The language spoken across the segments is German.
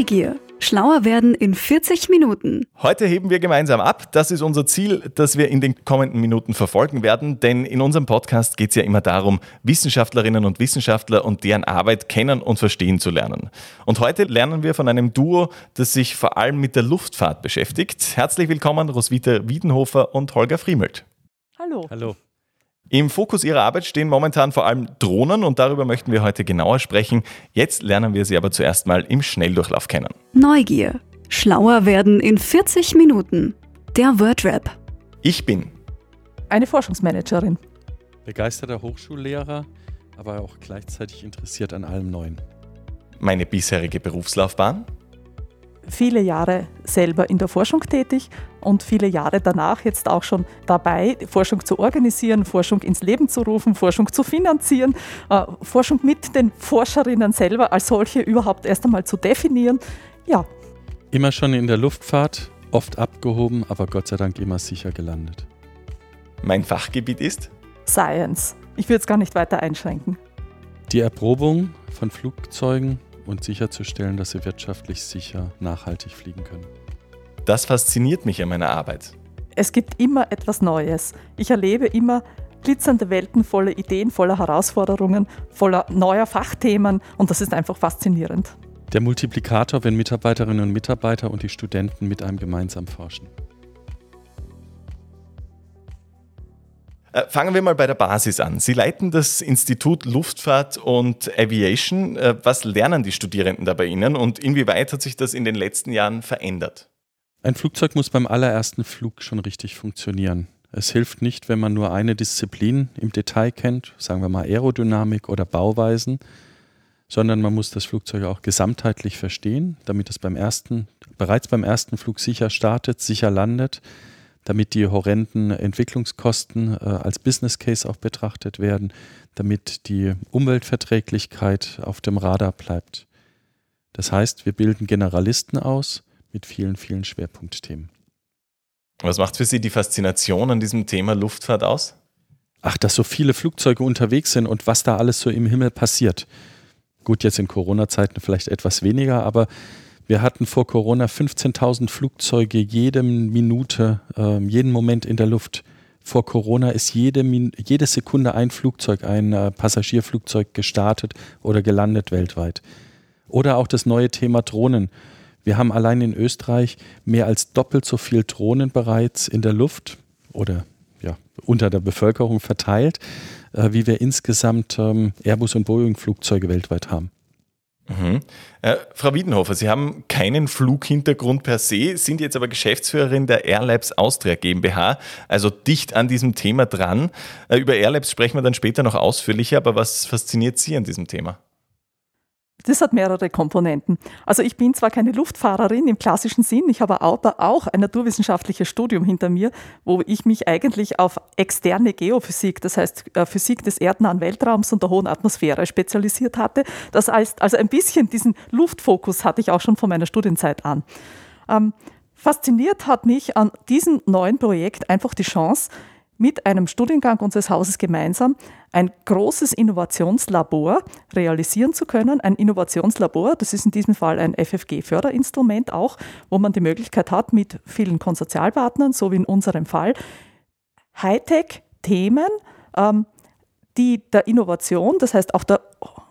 Neugier. Schlauer werden in 40 Minuten. Heute heben wir gemeinsam ab. Das ist unser Ziel, das wir in den kommenden Minuten verfolgen werden. Denn in unserem Podcast geht es ja immer darum, Wissenschaftlerinnen und Wissenschaftler und deren Arbeit kennen und verstehen zu lernen. Und heute lernen wir von einem Duo, das sich vor allem mit der Luftfahrt beschäftigt. Herzlich willkommen, Roswitha Wiedenhofer und Holger Friemelt. Hallo. Hallo. Im Fokus Ihrer Arbeit stehen momentan vor allem Drohnen und darüber möchten wir heute genauer sprechen. Jetzt lernen wir sie aber zuerst mal im Schnelldurchlauf kennen. Neugier. Schlauer werden in 40 Minuten. Der Wordrap. Ich bin Eine Forschungsmanagerin. Begeisterter Hochschullehrer, aber auch gleichzeitig interessiert an allem Neuen. meine bisherige Berufslaufbahn. Viele Jahre selber in der Forschung tätig und viele Jahre danach jetzt auch schon dabei, Forschung zu organisieren, Forschung ins Leben zu rufen, Forschung zu finanzieren, äh, Forschung mit den Forscherinnen selber als solche überhaupt erst einmal zu definieren. Ja, Immer schon in der Luftfahrt, oft abgehoben, aber Gott sei Dank immer sicher gelandet. Mein Fachgebiet ist Science. Ich würde es gar nicht weiter einschränken. Die Erprobung von Flugzeugen und sicherzustellen, dass sie wirtschaftlich sicher nachhaltig fliegen können. Das fasziniert mich an meiner Arbeit. Es gibt immer etwas Neues. Ich erlebe immer glitzernde Welten voller Ideen, voller Herausforderungen, voller neuer Fachthemen und das ist einfach faszinierend. Der Multiplikator, wenn Mitarbeiterinnen und Mitarbeiter und die Studenten mit einem gemeinsam forschen. Fangen wir mal bei der Basis an. Sie leiten das Institut Luftfahrt und Aviation. Äh, Was lernen die Studierenden da bei Ihnen und inwieweit hat sich das in den letzten Jahren verändert? Ein Flugzeug muss beim allerersten Flug schon richtig funktionieren. Es hilft nicht, wenn man nur eine Disziplin im Detail kennt, sagen wir mal Aerodynamik oder Bauweisen, sondern man muss das Flugzeug auch gesamtheitlich verstehen, damit es beim ersten, bereits beim ersten Flug sicher startet, sicher landet, damit die horrenden Entwicklungskosten äh, als Business Case auch betrachtet werden, damit die Umweltverträglichkeit auf dem Radar bleibt. Das heißt, wir bilden Generalisten aus mit vielen, vielen Schwerpunktthemen. Was macht für Sie die Faszination an diesem Thema Luftfahrt aus? Ach, dass so viele Flugzeuge unterwegs sind und was da alles so im Himmel passiert. Gut, jetzt in Corona-Zeiten vielleicht etwas weniger, aber wir hatten vor Corona 15.000 Flugzeuge jede Minute, ähm, jeden Moment in der Luft. Vor Corona ist jede, jede Sekunde ein Flugzeug, ein äh, Passagierflugzeug gestartet oder gelandet weltweit. Oder auch das neue Thema Drohnen. Wir haben allein in Österreich mehr als doppelt so viel Drohnen bereits in der Luft oder ja, unter der Bevölkerung verteilt, äh, wie wir insgesamt ähm, Airbus und Boeing Flugzeuge weltweit haben. Mhm. Äh, Frau Wiedenhofer, Sie haben keinen Flughintergrund per se, sind jetzt aber Geschäftsführerin der Airlabs Austria GmbH, also dicht an diesem Thema dran. Äh, über Airlabs sprechen wir dann später noch ausführlicher, aber was fasziniert Sie an diesem Thema? Das hat mehrere Komponenten. Also ich bin zwar keine Luftfahrerin im klassischen Sinn, ich habe aber auch ein naturwissenschaftliches Studium hinter mir, wo ich mich eigentlich auf externe Geophysik, das heißt äh, Physik des erdnahen Weltraums und der hohen Atmosphäre spezialisiert hatte. Das heißt, also ein bisschen diesen Luftfokus hatte ich auch schon von meiner Studienzeit an. Ähm, fasziniert hat mich an diesem neuen Projekt einfach die Chance, mit einem Studiengang unseres Hauses gemeinsam ein großes Innovationslabor realisieren zu können. Ein Innovationslabor, das ist in diesem Fall ein FFG-Förderinstrument auch, wo man die Möglichkeit hat, mit vielen Konsortialpartnern, so wie in unserem Fall, Hightech-Themen, ähm, die der Innovation, das heißt auch der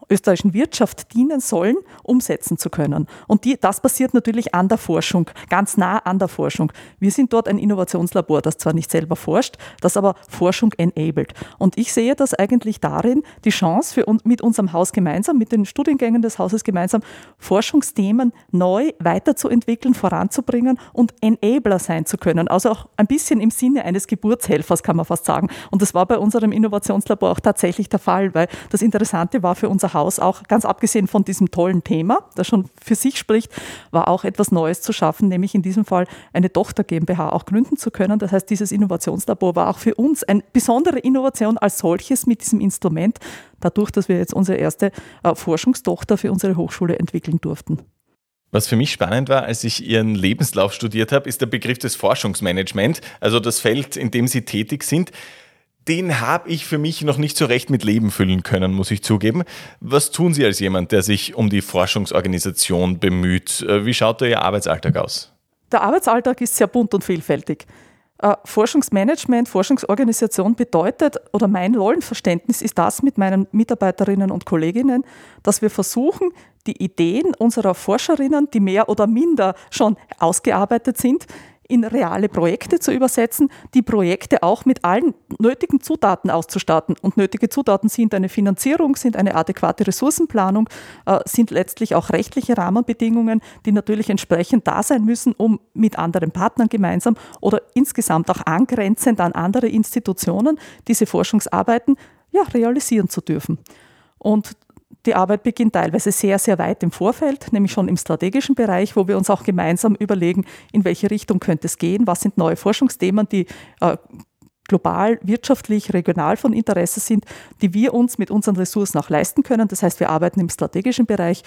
österreichischen Wirtschaft dienen sollen, umsetzen zu können. Und die, das passiert natürlich an der Forschung, ganz nah an der Forschung. Wir sind dort ein Innovationslabor, das zwar nicht selber forscht, das aber Forschung enabled. Und ich sehe das eigentlich darin, die Chance für uns, mit unserem Haus gemeinsam, mit den Studiengängen des Hauses gemeinsam, Forschungsthemen neu weiterzuentwickeln, voranzubringen und Enabler sein zu können. Also auch ein bisschen im Sinne eines Geburtshelfers, kann man fast sagen. Und das war bei unserem Innovationslabor auch tatsächlich der Fall, weil das Interessante war für unser Haus, Haus auch, ganz abgesehen von diesem tollen Thema, das schon für sich spricht, war auch etwas Neues zu schaffen, nämlich in diesem Fall eine Tochter GmbH auch gründen zu können. Das heißt, dieses Innovationslabor war auch für uns eine besondere Innovation als solches mit diesem Instrument, dadurch, dass wir jetzt unsere erste äh, Forschungstochter für unsere Hochschule entwickeln durften. Was für mich spannend war, als ich Ihren Lebenslauf studiert habe, ist der Begriff des Forschungsmanagement, also das Feld, in dem Sie tätig sind. Den habe ich für mich noch nicht so recht mit Leben füllen können, muss ich zugeben. Was tun Sie als jemand, der sich um die Forschungsorganisation bemüht? Äh, wie schaut da Ihr Arbeitsalltag aus? Der Arbeitsalltag ist sehr bunt und vielfältig. Äh, Forschungsmanagement, Forschungsorganisation bedeutet, oder mein Rollenverständnis ist das mit meinen Mitarbeiterinnen und Kolleginnen, dass wir versuchen, die Ideen unserer Forscherinnen, die mehr oder minder schon ausgearbeitet sind, in reale Projekte zu übersetzen, die Projekte auch mit allen nötigen Zutaten auszustatten. Und nötige Zutaten sind eine Finanzierung, sind eine adäquate Ressourcenplanung, äh, sind letztlich auch rechtliche Rahmenbedingungen, die natürlich entsprechend da sein müssen, um mit anderen Partnern gemeinsam oder insgesamt auch angrenzend an andere Institutionen diese Forschungsarbeiten ja, realisieren zu dürfen. Und die Arbeit beginnt teilweise sehr, sehr weit im Vorfeld, nämlich schon im strategischen Bereich, wo wir uns auch gemeinsam überlegen, in welche Richtung könnte es gehen, was sind neue Forschungsthemen, die äh, global, wirtschaftlich, regional von Interesse sind, die wir uns mit unseren Ressourcen auch leisten können. Das heißt, wir arbeiten im strategischen Bereich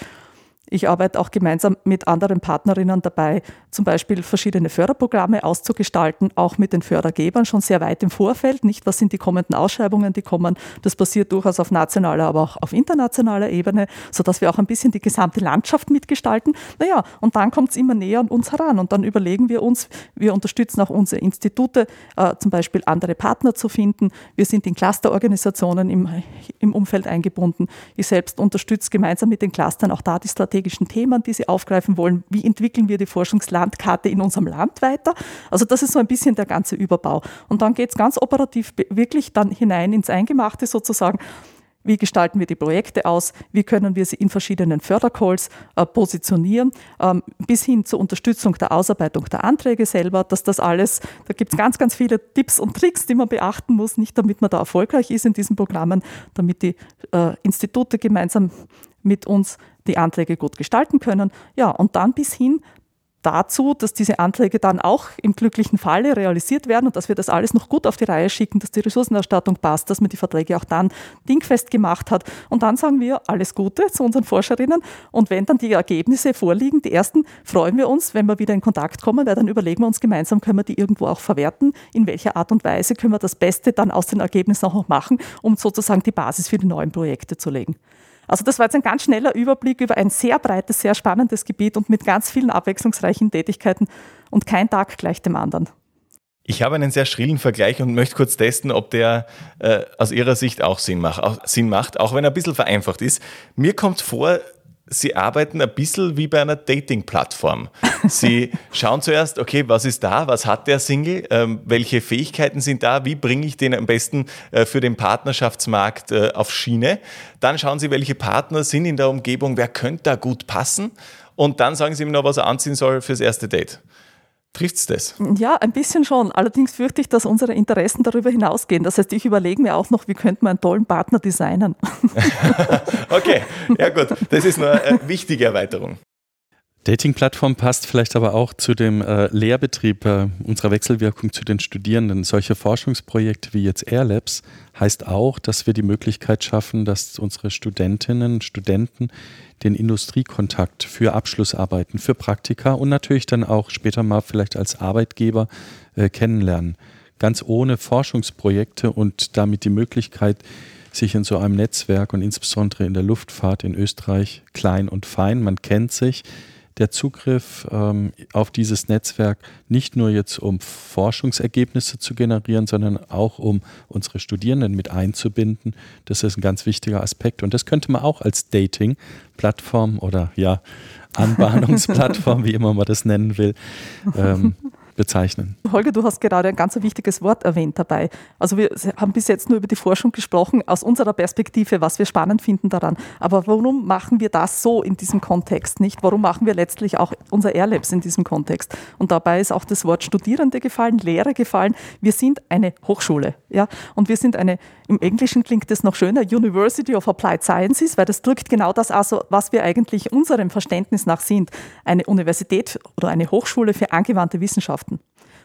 ich arbeite auch gemeinsam mit anderen Partnerinnen dabei, zum Beispiel verschiedene Förderprogramme auszugestalten, auch mit den Fördergebern schon sehr weit im Vorfeld. Nicht, was sind die kommenden Ausschreibungen, die kommen. Das passiert durchaus auf nationaler, aber auch auf internationaler Ebene, sodass wir auch ein bisschen die gesamte Landschaft mitgestalten. Naja, und dann kommt es immer näher an uns heran und dann überlegen wir uns, wir unterstützen auch unsere Institute, äh, zum Beispiel andere Partner zu finden. Wir sind in Clusterorganisationen im, im Umfeld eingebunden. Ich selbst unterstütze gemeinsam mit den Clustern auch da die Strategie strategischen Themen, die Sie aufgreifen wollen. Wie entwickeln wir die Forschungslandkarte in unserem Land weiter? Also das ist so ein bisschen der ganze Überbau. Und dann geht es ganz operativ wirklich dann hinein ins Eingemachte sozusagen. Wie gestalten wir die Projekte aus? Wie können wir sie in verschiedenen Fördercalls äh, positionieren? Ähm, bis hin zur Unterstützung der Ausarbeitung der Anträge selber, dass das alles, da gibt es ganz, ganz viele Tipps und Tricks, die man beachten muss, nicht damit man da erfolgreich ist in diesen Programmen, damit die äh, Institute gemeinsam mit uns die Anträge gut gestalten können. Ja, und dann bis hin dazu, dass diese Anträge dann auch im glücklichen Falle realisiert werden und dass wir das alles noch gut auf die Reihe schicken, dass die Ressourcenerstattung passt, dass man die Verträge auch dann dingfest gemacht hat. Und dann sagen wir alles Gute zu unseren Forscherinnen. Und wenn dann die Ergebnisse vorliegen, die ersten, freuen wir uns, wenn wir wieder in Kontakt kommen, weil dann überlegen wir uns gemeinsam, können wir die irgendwo auch verwerten, in welcher Art und Weise können wir das Beste dann aus den Ergebnissen auch noch machen, um sozusagen die Basis für die neuen Projekte zu legen. Also das war jetzt ein ganz schneller Überblick über ein sehr breites, sehr spannendes Gebiet und mit ganz vielen abwechslungsreichen Tätigkeiten und kein Tag gleich dem anderen. Ich habe einen sehr schrillen Vergleich und möchte kurz testen, ob der äh, aus Ihrer Sicht auch Sinn macht, auch Sinn macht, auch wenn er ein bisschen vereinfacht ist. Mir kommt vor, Sie arbeiten ein bisschen wie bei einer Dating-Plattform. Sie schauen zuerst, okay, was ist da, was hat der Single, ähm, welche Fähigkeiten sind da, wie bringe ich den am besten äh, für den Partnerschaftsmarkt äh, auf Schiene. Dann schauen Sie, welche Partner sind in der Umgebung, wer könnte da gut passen. Und dann sagen Sie ihm noch, was er anziehen soll fürs erste Date. Trifft es das? Ja, ein bisschen schon. Allerdings fürchte ich, dass unsere Interessen darüber hinausgehen. Das heißt, ich überlege mir auch noch, wie könnte man einen tollen Partner designen. okay, ja gut. Das ist eine äh, wichtige Erweiterung. Dating-Plattform passt vielleicht aber auch zu dem äh, Lehrbetrieb äh, unserer Wechselwirkung zu den Studierenden. Solche Forschungsprojekte wie jetzt Airlabs heißt auch, dass wir die Möglichkeit schaffen, dass unsere Studentinnen und Studenten den Industriekontakt für Abschlussarbeiten, für Praktika und natürlich dann auch später mal vielleicht als Arbeitgeber äh, kennenlernen. Ganz ohne Forschungsprojekte und damit die Möglichkeit, sich in so einem Netzwerk und insbesondere in der Luftfahrt in Österreich klein und fein, man kennt sich, der Zugriff ähm, auf dieses Netzwerk nicht nur jetzt um Forschungsergebnisse zu generieren, sondern auch um unsere Studierenden mit einzubinden. Das ist ein ganz wichtiger Aspekt und das könnte man auch als Dating-Plattform oder ja, Anbahnungsplattform, wie immer man das nennen will, ähm, bezeichnen. Holger, du hast gerade ein ganz wichtiges Wort erwähnt dabei. Also wir haben bis jetzt nur über die Forschung gesprochen, aus unserer Perspektive, was wir spannend finden daran. Aber warum machen wir das so in diesem Kontext nicht? Warum machen wir letztlich auch unser Airlabs in diesem Kontext? Und dabei ist auch das Wort Studierende gefallen, Lehrer gefallen. Wir sind eine Hochschule. Ja? Und wir sind eine, im Englischen klingt das noch schöner, University of Applied Sciences, weil das drückt genau das aus, was wir eigentlich unserem Verständnis nach sind. Eine Universität oder eine Hochschule für angewandte Wissenschaften.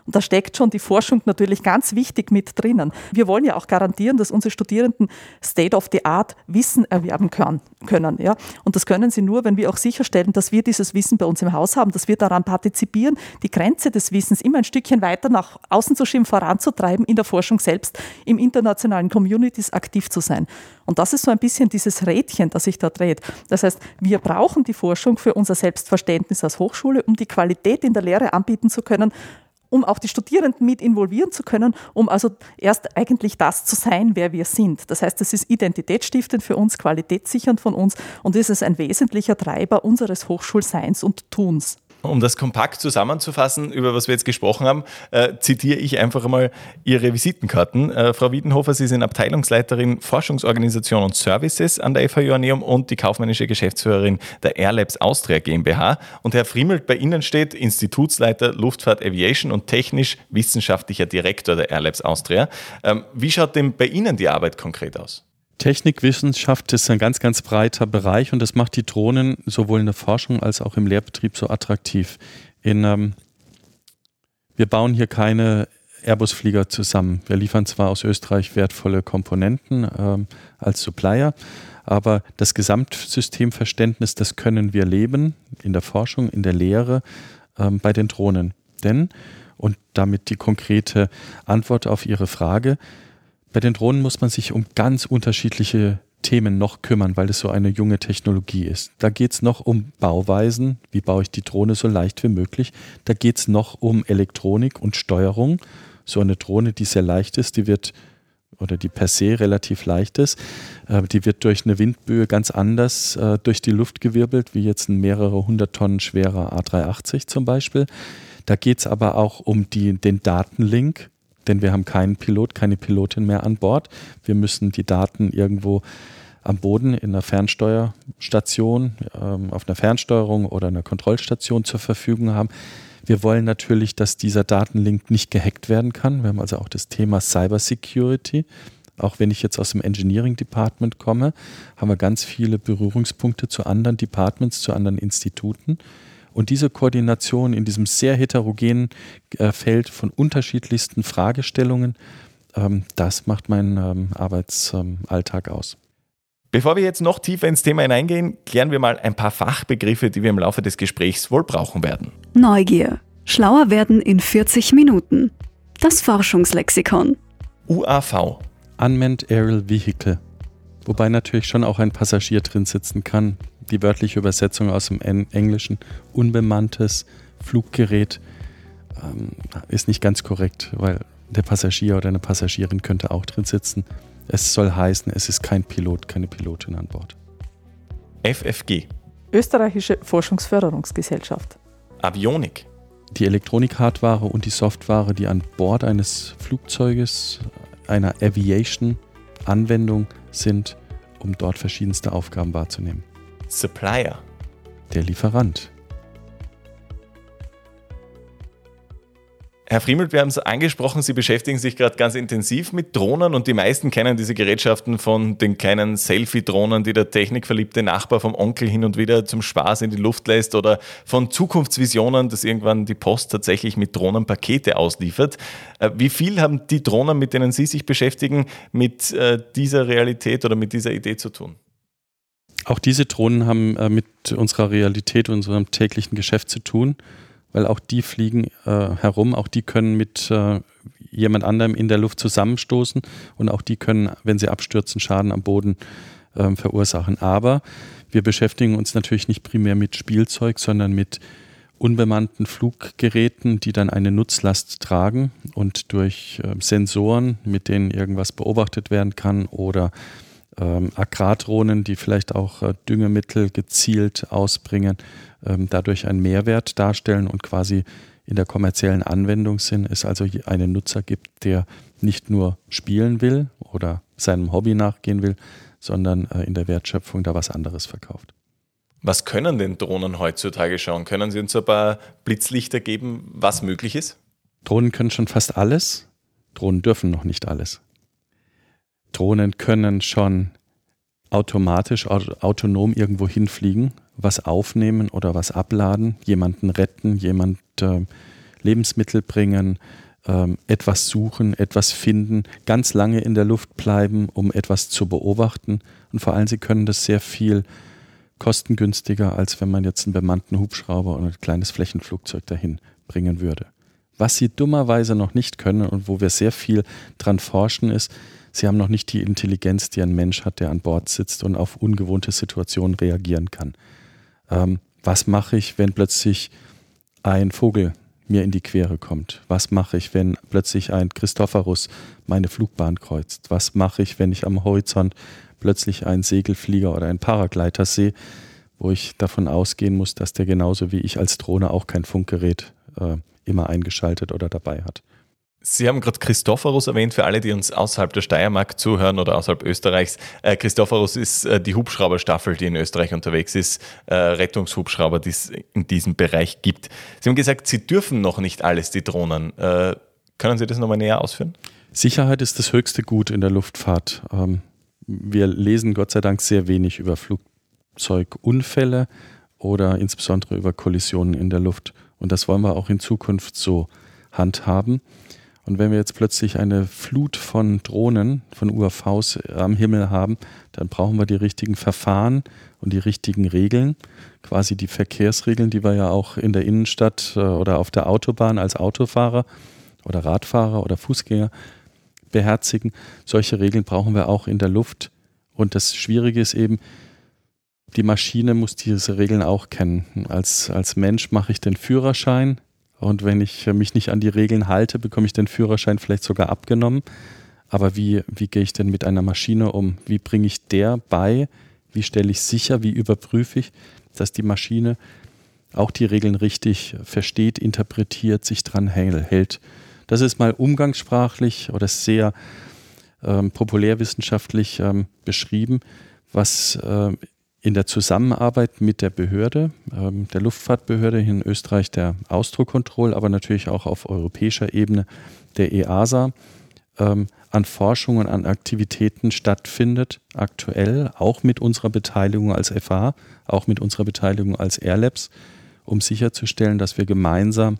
Und da steckt schon die Forschung natürlich ganz wichtig mit drinnen. Wir wollen ja auch garantieren, dass unsere Studierenden State-of-the-Art Wissen erwerben können. Ja? Und das können sie nur, wenn wir auch sicherstellen, dass wir dieses Wissen bei uns im Haus haben, dass wir daran partizipieren, die Grenze des Wissens immer ein Stückchen weiter nach außen zu schieben, voranzutreiben, in der Forschung selbst, im internationalen Communities aktiv zu sein. Und das ist so ein bisschen dieses Rädchen, das sich da dreht. Das heißt, wir brauchen die Forschung für unser Selbstverständnis als Hochschule, um die Qualität in der Lehre anbieten zu können, um auch die Studierenden mit involvieren zu können, um also erst eigentlich das zu sein, wer wir sind. Das heißt, es ist identitätsstiftend für uns, qualitätssichernd von uns und ist es ein wesentlicher Treiber unseres Hochschulseins und Tuns. Um das kompakt zusammenzufassen, über was wir jetzt gesprochen haben, äh, zitiere ich einfach einmal Ihre Visitenkarten. Äh, Frau Wiedenhofer, Sie sind Abteilungsleiterin Forschungsorganisation und Services an der FH Joanneum und die kaufmännische Geschäftsführerin der Airlabs Austria GmbH. Und Herr Frimmelt, bei Ihnen steht Institutsleiter Luftfahrt Aviation und technisch-wissenschaftlicher Direktor der Airlabs Austria. Ähm, wie schaut denn bei Ihnen die Arbeit konkret aus? Technikwissenschaft ist ein ganz, ganz breiter Bereich und das macht die Drohnen sowohl in der Forschung als auch im Lehrbetrieb so attraktiv. In, ähm, wir bauen hier keine Airbus-Flieger zusammen. Wir liefern zwar aus Österreich wertvolle Komponenten ähm, als Supplier, aber das Gesamtsystemverständnis, das können wir leben in der Forschung, in der Lehre ähm, bei den Drohnen. Denn, und damit die konkrete Antwort auf Ihre Frage, bei den Drohnen muss man sich um ganz unterschiedliche Themen noch kümmern, weil es so eine junge Technologie ist. Da geht es noch um Bauweisen, wie baue ich die Drohne so leicht wie möglich. Da geht es noch um Elektronik und Steuerung. So eine Drohne, die sehr leicht ist, die wird oder die per se relativ leicht ist, äh, die wird durch eine Windböe ganz anders äh, durch die Luft gewirbelt, wie jetzt ein mehrere hundert Tonnen schwerer A380 zum Beispiel. Da geht es aber auch um die, den Datenlink denn wir haben keinen Pilot, keine Pilotin mehr an Bord. Wir müssen die Daten irgendwo am Boden in einer Fernsteuerstation, ähm, auf einer Fernsteuerung oder einer Kontrollstation zur Verfügung haben. Wir wollen natürlich, dass dieser Datenlink nicht gehackt werden kann. Wir haben also auch das Thema Cybersecurity. Auch wenn ich jetzt aus dem Engineering Department komme, haben wir ganz viele Berührungspunkte zu anderen Departments, zu anderen Instituten. Und diese Koordination in diesem sehr heterogenen äh, Feld von unterschiedlichsten Fragestellungen, ähm, das macht meinen ähm, Arbeitsalltag aus. Bevor wir jetzt noch tiefer ins Thema hineingehen, klären wir mal ein paar Fachbegriffe, die wir im Laufe des Gesprächs wohl brauchen werden. Neugier. Schlauer werden in 40 Minuten. Das Forschungslexikon. UAV. Unmanned Aerial Vehicle. Wobei natürlich schon auch ein Passagier drin sitzen kann, die wörtliche Übersetzung aus dem Englischen, unbemanntes Fluggerät, ähm, ist nicht ganz korrekt, weil der Passagier oder eine Passagierin könnte auch drin sitzen. Es soll heißen, es ist kein Pilot, keine Pilotin an Bord. FFG. Österreichische Forschungsförderungsgesellschaft. Avionik. Die Elektronik-Hardware und die Software, die an Bord eines Flugzeuges, einer Aviation-Anwendung sind, um dort verschiedenste Aufgaben wahrzunehmen. Supplier. Der Lieferant. Herr Friemelt, wir haben es angesprochen, Sie beschäftigen sich gerade ganz intensiv mit Drohnen und die meisten kennen diese Gerätschaften von den kleinen Selfie-Drohnen, die der technikverliebte Nachbar vom Onkel hin und wieder zum Spaß in die Luft lässt oder von Zukunftsvisionen, dass irgendwann die Post tatsächlich mit Drohnen Pakete ausliefert. Äh, wie viel haben die Drohnen, mit denen Sie sich beschäftigen, mit äh, dieser Realität oder mit dieser Idee zu tun? Auch diese Drohnen haben äh, mit unserer Realität, unserem täglichen Geschäft zu tun, weil auch die fliegen äh, herum, auch die können mit äh, jemand anderem in der Luft zusammenstoßen und auch die können, wenn sie abstürzen, Schaden am Boden ähm, verursachen. Aber wir beschäftigen uns natürlich nicht primär mit Spielzeug, sondern mit unbemannten Fluggeräten, die dann eine Nutzlast tragen und durch äh, Sensoren, mit denen irgendwas beobachtet werden kann oder ähm, Agrardrohnen, die vielleicht auch äh, Düngemittel gezielt ausbringen, ähm, dadurch einen Mehrwert darstellen und quasi in der kommerziellen Anwendung sind, es also einen Nutzer gibt, der nicht nur spielen will oder seinem Hobby nachgehen will, sondern äh, in der Wertschöpfung da was anderes verkauft. Was können denn Drohnen heutzutage schon? Können Sie uns ein paar Blitzlichter geben, was möglich ist? Drohnen können schon fast alles. Drohnen dürfen noch nicht alles. Drohnen können schon automatisch, autonom irgendwo hinfliegen, was aufnehmen oder was abladen, jemanden retten, jemand äh, Lebensmittel bringen, ähm, etwas suchen, etwas finden, ganz lange in der Luft bleiben, um etwas zu beobachten. Und vor allem, sie können das sehr viel kostengünstiger, als wenn man jetzt einen bemannten Hubschrauber oder ein kleines Flächenflugzeug dahin bringen würde. Was sie dummerweise noch nicht können und wo wir sehr viel dran forschen, ist, sie haben noch nicht die Intelligenz, die ein Mensch hat, der an Bord sitzt und auf ungewohnte Situationen reagieren kann. Ähm, was mache ich, wenn plötzlich ein Vogel mir in die Quere kommt? Was mache ich, wenn plötzlich ein Christophorus meine Flugbahn kreuzt? Was mache ich, wenn ich am Horizont plötzlich einen Segelflieger oder einen Paragleiter sehe, wo ich davon ausgehen muss, dass der genauso wie ich als Drohne auch kein Funkgerät äh, immer eingeschaltet oder dabei hat? Sie haben gerade Christophorus erwähnt, für alle, die uns außerhalb der Steiermark zuhören oder außerhalb Österreichs. Äh, Christophorus ist äh, die Hubschrauberstaffel, die in Österreich unterwegs ist, äh, Rettungshubschrauber, die es in diesem Bereich gibt. Sie haben gesagt, Sie dürfen noch nicht alles, die Drohnen. Äh, können Sie das nochmal näher ausführen? Sicherheit ist das höchste Gut in der Luftfahrt. Ähm, wir lesen Gott sei Dank sehr wenig über Flugzeugunfälle oder insbesondere über Kollisionen in der Luft. Und das wollen wir auch in Zukunft so handhaben. Und wenn wir jetzt plötzlich eine Flut von Drohnen, von UAVs am Himmel haben, dann brauchen wir die richtigen Verfahren und die richtigen Regeln, quasi die Verkehrsregeln, die wir ja auch in der Innenstadt äh, oder auf der Autobahn als Autofahrer oder Radfahrer oder Fußgänger beherzigen. Solche Regeln brauchen wir auch in der Luft. Und das Schwierige ist eben, die Maschine muss diese Regeln auch kennen. Als, als Mensch mache ich den Führerschein, und wenn ich mich nicht an die Regeln halte, bekomme ich den Führerschein vielleicht sogar abgenommen. Aber wie, wie gehe ich denn mit einer Maschine um? Wie bringe ich der bei? Wie stelle ich sicher? Wie überprüfe ich, dass die Maschine auch die Regeln richtig versteht, interpretiert, sich dran hält? Das ist mal umgangssprachlich oder sehr ähm, populärwissenschaftlich ähm, beschrieben, was äh, in der Zusammenarbeit mit der Behörde, ähm, der Luftfahrtbehörde in Österreich, der Ausdruckkontroll, aber natürlich auch auf europäischer Ebene der EASA, ähm, an Forschungen, an Aktivitäten stattfindet, aktuell, auch mit unserer Beteiligung als FH, auch mit unserer Beteiligung als Airlabs, um sicherzustellen, dass wir gemeinsam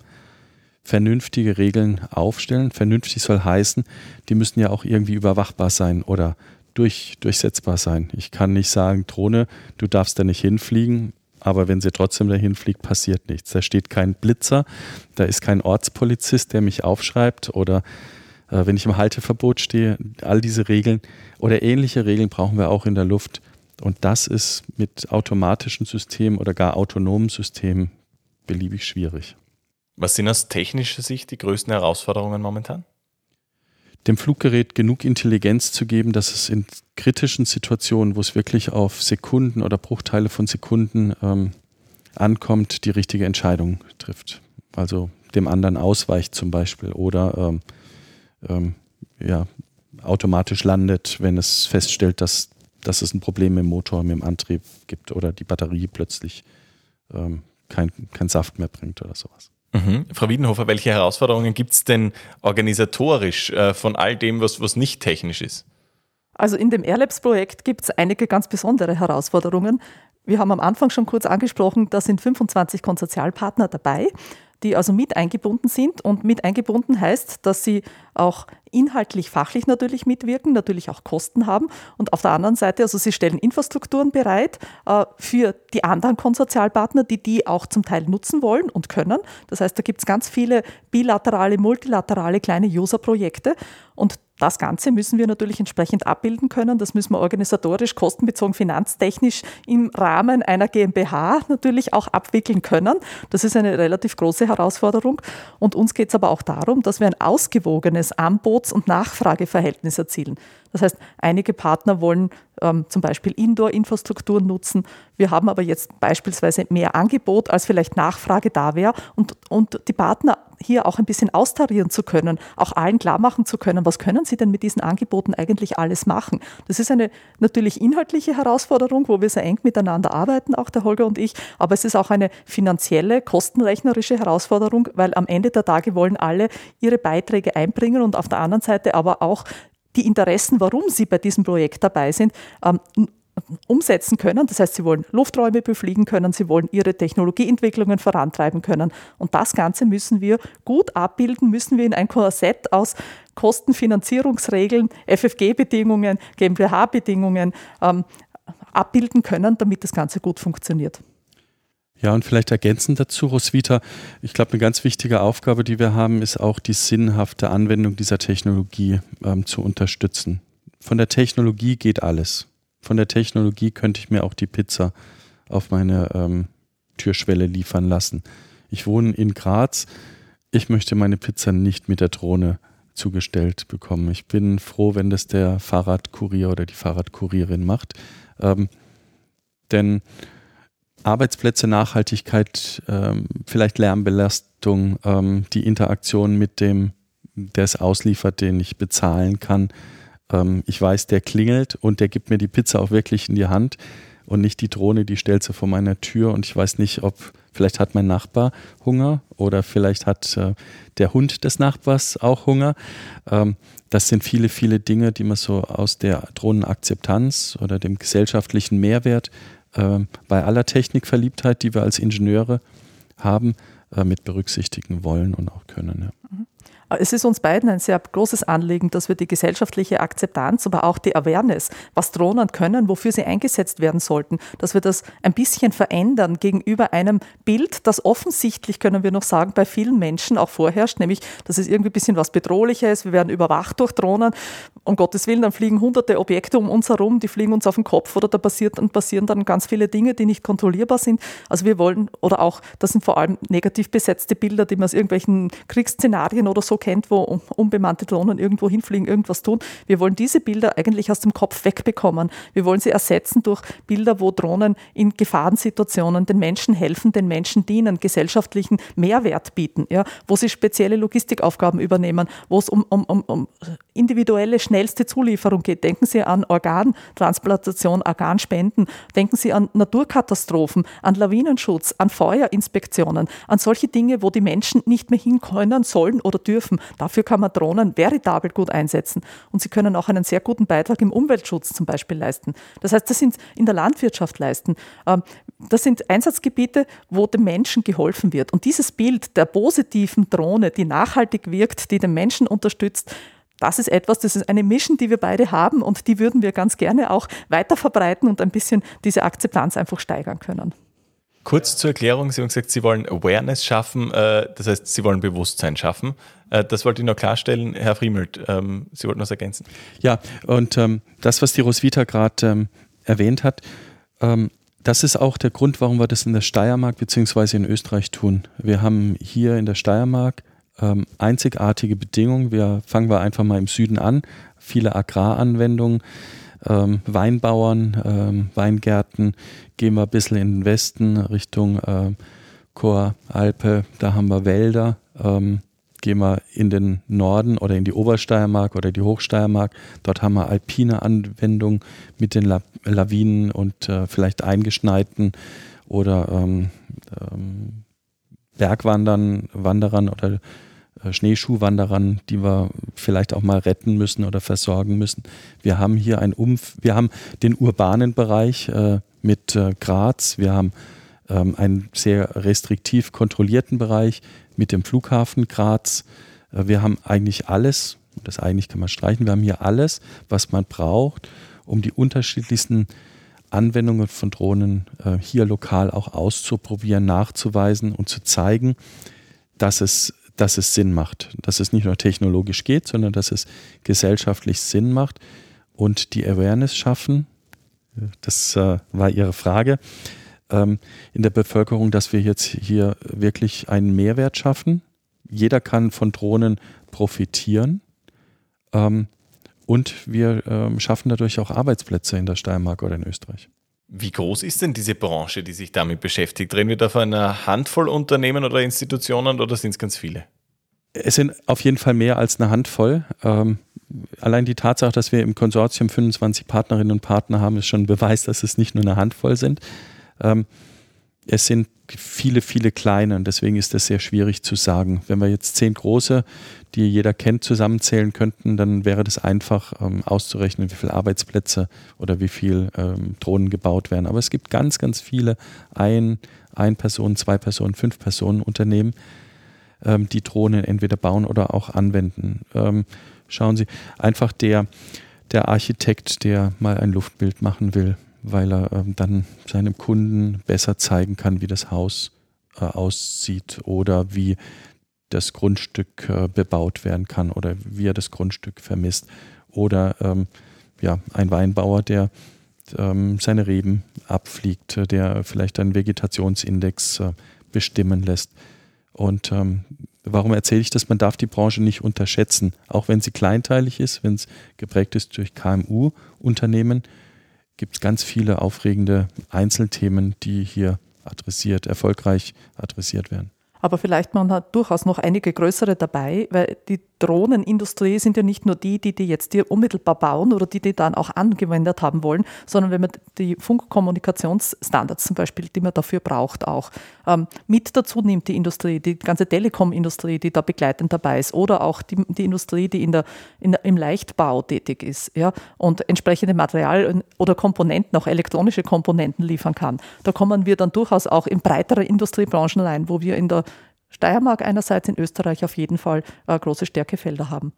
vernünftige Regeln aufstellen. Vernünftig soll heißen, die müssen ja auch irgendwie überwachbar sein oder durch, durchsetzbar sein. Ich kann nicht sagen, Drohne, du darfst da nicht hinfliegen, aber wenn sie trotzdem dahin fliegt, passiert nichts. Da steht kein Blitzer, da ist kein Ortspolizist, der mich aufschreibt oder äh, wenn ich im Halteverbot stehe, all diese Regeln oder ähnliche Regeln brauchen wir auch in der Luft. Und das ist mit automatischen Systemen oder gar autonomen Systemen beliebig schwierig. Was sind aus technischer Sicht die größten Herausforderungen momentan? Dem Fluggerät genug Intelligenz zu geben, dass es in kritischen Situationen, wo es wirklich auf Sekunden oder Bruchteile von Sekunden ähm, ankommt, die richtige Entscheidung trifft. Also dem anderen ausweicht zum Beispiel oder ähm, ähm, ja, automatisch landet, wenn es feststellt, dass, dass es ein Problem im Motor, mit dem Antrieb gibt oder die Batterie plötzlich ähm, kein, kein Saft mehr bringt oder sowas. Mhm. Frau Wiedenhofer, welche Herausforderungen gibt es denn organisatorisch äh, von all dem, was, was nicht technisch ist? Also in dem Airlabs-Projekt gibt es einige ganz besondere Herausforderungen. Wir haben am Anfang schon kurz angesprochen, da sind 25 Konsortialpartner dabei die also mit eingebunden sind. Und mit eingebunden heißt, dass sie auch inhaltlich, fachlich natürlich mitwirken, natürlich auch Kosten haben. Und auf der anderen Seite, also sie stellen Infrastrukturen bereit äh, für die anderen Konsortialpartner, die die auch zum Teil nutzen wollen und können. Das heißt, da gibt es ganz viele bilaterale, multilaterale kleine User-Projekte. Und das Ganze müssen wir natürlich entsprechend abbilden können. Das müssen wir organisatorisch, kostenbezogen, finanztechnisch im Rahmen einer GmbH natürlich auch abwickeln können. Das ist eine relativ große Herausforderung. Und uns geht es aber auch darum, dass wir ein ausgewogenes Anbots- und Nachfrageverhältnis erzielen. Das heißt, einige Partner wollen ähm, zum Beispiel Indoor-Infrastrukturen nutzen. Wir haben aber jetzt beispielsweise mehr Angebot, als vielleicht Nachfrage da wäre. Und, und die Partner hier auch ein bisschen austarieren zu können, auch allen klar machen zu können, was können sie denn mit diesen Angeboten eigentlich alles machen. Das ist eine natürlich inhaltliche Herausforderung, wo wir sehr eng miteinander arbeiten, auch der Holger und ich, aber es ist auch eine finanzielle, kostenrechnerische Herausforderung, weil am Ende der Tage wollen alle ihre Beiträge einbringen und auf der anderen Seite aber auch die Interessen, warum sie bei diesem Projekt dabei sind, ähm, umsetzen können. Das heißt, sie wollen Lufträume befliegen können, sie wollen ihre Technologieentwicklungen vorantreiben können. Und das Ganze müssen wir gut abbilden, müssen wir in ein Korsett aus Kostenfinanzierungsregeln, FFG-Bedingungen, GmbH-Bedingungen ähm, abbilden können, damit das Ganze gut funktioniert. Ja, und vielleicht ergänzend dazu, Roswitha, ich glaube, eine ganz wichtige Aufgabe, die wir haben, ist auch die sinnhafte Anwendung dieser Technologie ähm, zu unterstützen. Von der Technologie geht alles. Von der Technologie könnte ich mir auch die Pizza auf meine ähm, Türschwelle liefern lassen. Ich wohne in Graz. Ich möchte meine Pizza nicht mit der Drohne zugestellt bekommen. Ich bin froh, wenn das der Fahrradkurier oder die Fahrradkurierin macht. Ähm, denn Arbeitsplätze, Nachhaltigkeit, ähm, vielleicht Lärmbelastung, ähm, die Interaktion mit dem, der es ausliefert, den ich bezahlen kann. Ähm, ich weiß, der klingelt und der gibt mir die Pizza auch wirklich in die Hand und nicht die Drohne, die stellt sie vor meiner Tür und ich weiß nicht, ob vielleicht hat mein Nachbar Hunger oder vielleicht hat äh, der Hund des Nachbars auch Hunger. Ähm, das sind viele, viele Dinge, die man so aus der Drohnenakzeptanz oder dem gesellschaftlichen Mehrwert bei aller Technikverliebtheit, die wir als Ingenieure haben, äh, mit berücksichtigen wollen und auch können. Ja. Mhm. Es ist uns beiden ein sehr großes Anliegen, dass wir die gesellschaftliche Akzeptanz, aber auch die Awareness, was Drohnen können, wofür sie eingesetzt werden sollten, dass wir das ein bisschen verändern gegenüber einem Bild, das offensichtlich, können wir noch sagen, bei vielen Menschen auch vorherrscht, nämlich, dass es irgendwie ein bisschen was Bedrohliches, wir werden überwacht durch Drohnen. Um Gottes Willen, dann fliegen hunderte Objekte um uns herum, die fliegen uns auf den Kopf oder da passiert, dann passieren dann ganz viele Dinge, die nicht kontrollierbar sind. Also wir wollen, oder auch, das sind vor allem negativ besetzte Bilder, die man aus irgendwelchen Kriegsszenarien oder so kennt, wo unbemannte Drohnen irgendwo hinfliegen, irgendwas tun. Wir wollen diese Bilder eigentlich aus dem Kopf wegbekommen. Wir wollen sie ersetzen durch Bilder, wo Drohnen in Gefahrensituationen den Menschen helfen, den Menschen dienen, gesellschaftlichen Mehrwert bieten, ja, wo sie spezielle Logistikaufgaben übernehmen, wo es um, um, um, um individuelle, schnellste Zulieferung geht. Denken Sie an Organtransplantation, Organspenden. Denken Sie an Naturkatastrophen, an Lawinenschutz, an Feuerinspektionen, an solche Dinge, wo die Menschen nicht mehr hin können, sollen oder dürfen dürfen. Dafür kann man Drohnen veritabel gut einsetzen. Und sie können auch einen sehr guten Beitrag im Umweltschutz zum Beispiel leisten. Das heißt, das sind in der Landwirtschaft leisten. Ähm, das sind Einsatzgebiete, wo dem Menschen geholfen wird. Und dieses Bild der positiven Drohne, die nachhaltig wirkt, die den Menschen unterstützt, das ist etwas, das ist eine Mission, die wir beide haben und die würden wir ganz gerne auch weiter verbreiten und ein bisschen diese Akzeptanz einfach steigern können. Kurz zur Erklärung, Sie haben gesagt, Sie wollen Awareness schaffen, äh, das heißt, Sie wollen Bewusstsein schaffen. Äh, das wollte ich noch klarstellen. Herr Friemelt, ähm, Sie wollten was ergänzen. Ja, und ähm, das, was die Roswitha gerade ähm, erwähnt hat, ähm, das ist auch der Grund, warum wir das in der Steiermark bzw. in Österreich tun. Wir haben hier in der Steiermark ähm, einzigartige Bedingungen. Wir fangen wir einfach mal im Süden an. Viele Agraranwendungen ähm, Weinbauern, ähm, Weingärten, gehen wir ein bisschen in den Westen Richtung äh, Chor, Alpe, da haben wir Wälder. Ähm, gehen wir in den Norden oder in die Obersteiermark oder die Hochsteiermark. Dort haben wir alpine Anwendungen mit den La Lawinen und äh, vielleicht eingeschneiten oder ähm, ähm, Bergwandern, Wanderern oder äh, Schneeschuhwanderern, die wir vielleicht auch mal retten müssen oder versorgen müssen. Wir haben hier ein Umf wir haben den urbanen Bereich äh, mit äh, Graz, wir haben ähm, einen sehr restriktiv kontrollierten Bereich mit dem Flughafen Graz. Äh, wir haben eigentlich alles, das eigentlich kann man streichen, wir haben hier alles, was man braucht, um die unterschiedlichsten Anwendungen von Drohnen äh, hier lokal auch auszuprobieren, nachzuweisen und zu zeigen, dass es dass es Sinn macht, dass es nicht nur technologisch geht, sondern dass es gesellschaftlich Sinn macht und die Awareness schaffen. Das äh, war Ihre Frage ähm, in der Bevölkerung, dass wir jetzt hier wirklich einen Mehrwert schaffen. Jeder kann von Drohnen profitieren. Ähm, und wir ähm, schaffen dadurch auch Arbeitsplätze in der Steiermark oder in Österreich. Wie groß ist denn diese Branche, die sich damit beschäftigt? Reden wir da von einer Handvoll Unternehmen oder Institutionen oder sind es ganz viele? Es sind auf jeden Fall mehr als eine Handvoll. Ähm, allein die Tatsache, dass wir im Konsortium 25 Partnerinnen und Partner haben, ist schon ein Beweis, dass es nicht nur eine Handvoll sind. Ähm, es sind viele, viele kleine und deswegen ist das sehr schwierig zu sagen. Wenn wir jetzt zehn große, die jeder kennt, zusammenzählen könnten, dann wäre das einfach ähm, auszurechnen, wie viele Arbeitsplätze oder wie viele ähm, Drohnen gebaut werden. Aber es gibt ganz, ganz viele ein, ein Person, zwei Personen, fünf Personen Unternehmen, ähm, die Drohnen entweder bauen oder auch anwenden. Ähm, schauen Sie, einfach der, der Architekt, der mal ein Luftbild machen will, weil er ähm, dann seinem Kunden besser zeigen kann, wie das Haus äh, aussieht oder wie das Grundstück äh, bebaut werden kann oder wie er das Grundstück vermisst. Oder ähm, ja, ein Weinbauer, der ähm, seine Reben abfliegt, der vielleicht einen Vegetationsindex äh, bestimmen lässt. Und ähm, warum erzähle ich das? Man darf die Branche nicht unterschätzen, auch wenn sie kleinteilig ist, wenn es geprägt ist durch KMU-Unternehmen gibt es ganz viele aufregende Einzelthemen, die hier adressiert, erfolgreich adressiert werden. Aber vielleicht man hat durchaus noch einige größere dabei, weil die Drohnenindustrie sind ja nicht nur die, die die jetzt hier unmittelbar bauen oder die die dann auch angewendet haben wollen, sondern wenn man die Funkkommunikationsstandards zum Beispiel, die man dafür braucht, auch ähm, mit dazu nimmt, die Industrie, die ganze Telekom-Industrie, die da begleitend dabei ist oder auch die, die Industrie, die in der, in der, im Leichtbau tätig ist ja, und entsprechende Material oder Komponenten, auch elektronische Komponenten liefern kann. Da kommen wir dann durchaus auch in breitere Industriebranchen rein, wo wir in der Steiermark einerseits, in Österreich auf jeden Fall äh, große Stärkefelder haben.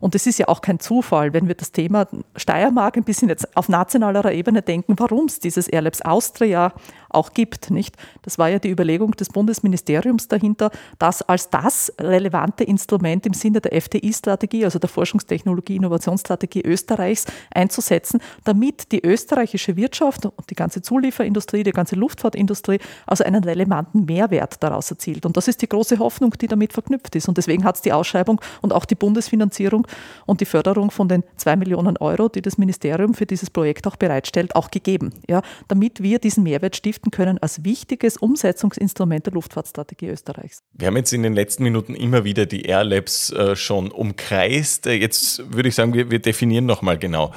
Und es ist ja auch kein Zufall, wenn wir das Thema Steiermark ein bisschen jetzt auf nationaler Ebene denken, warum es dieses Airlabs Austria auch gibt. Nicht? Das war ja die Überlegung des Bundesministeriums dahinter, das als das relevante Instrument im Sinne der FTI-Strategie, also der Forschungstechnologie-Innovationsstrategie Österreichs, einzusetzen, damit die österreichische Wirtschaft und die ganze Zulieferindustrie, die ganze Luftfahrtindustrie also einen relevanten Mehrwert daraus erzielt. Und das ist die große Hoffnung, die damit verknüpft ist. Und deswegen hat es die Ausschreibung und auch die Bundesfinanzierung und die Förderung von den zwei Millionen Euro, die das Ministerium für dieses Projekt auch bereitstellt, auch gegeben, ja, damit wir diesen Mehrwert stiften können als wichtiges Umsetzungsinstrument der Luftfahrtstrategie Österreichs. Wir haben jetzt in den letzten Minuten immer wieder die Airlabs äh, schon umkreist. Äh, jetzt würde ich sagen, wir, wir definieren nochmal genau.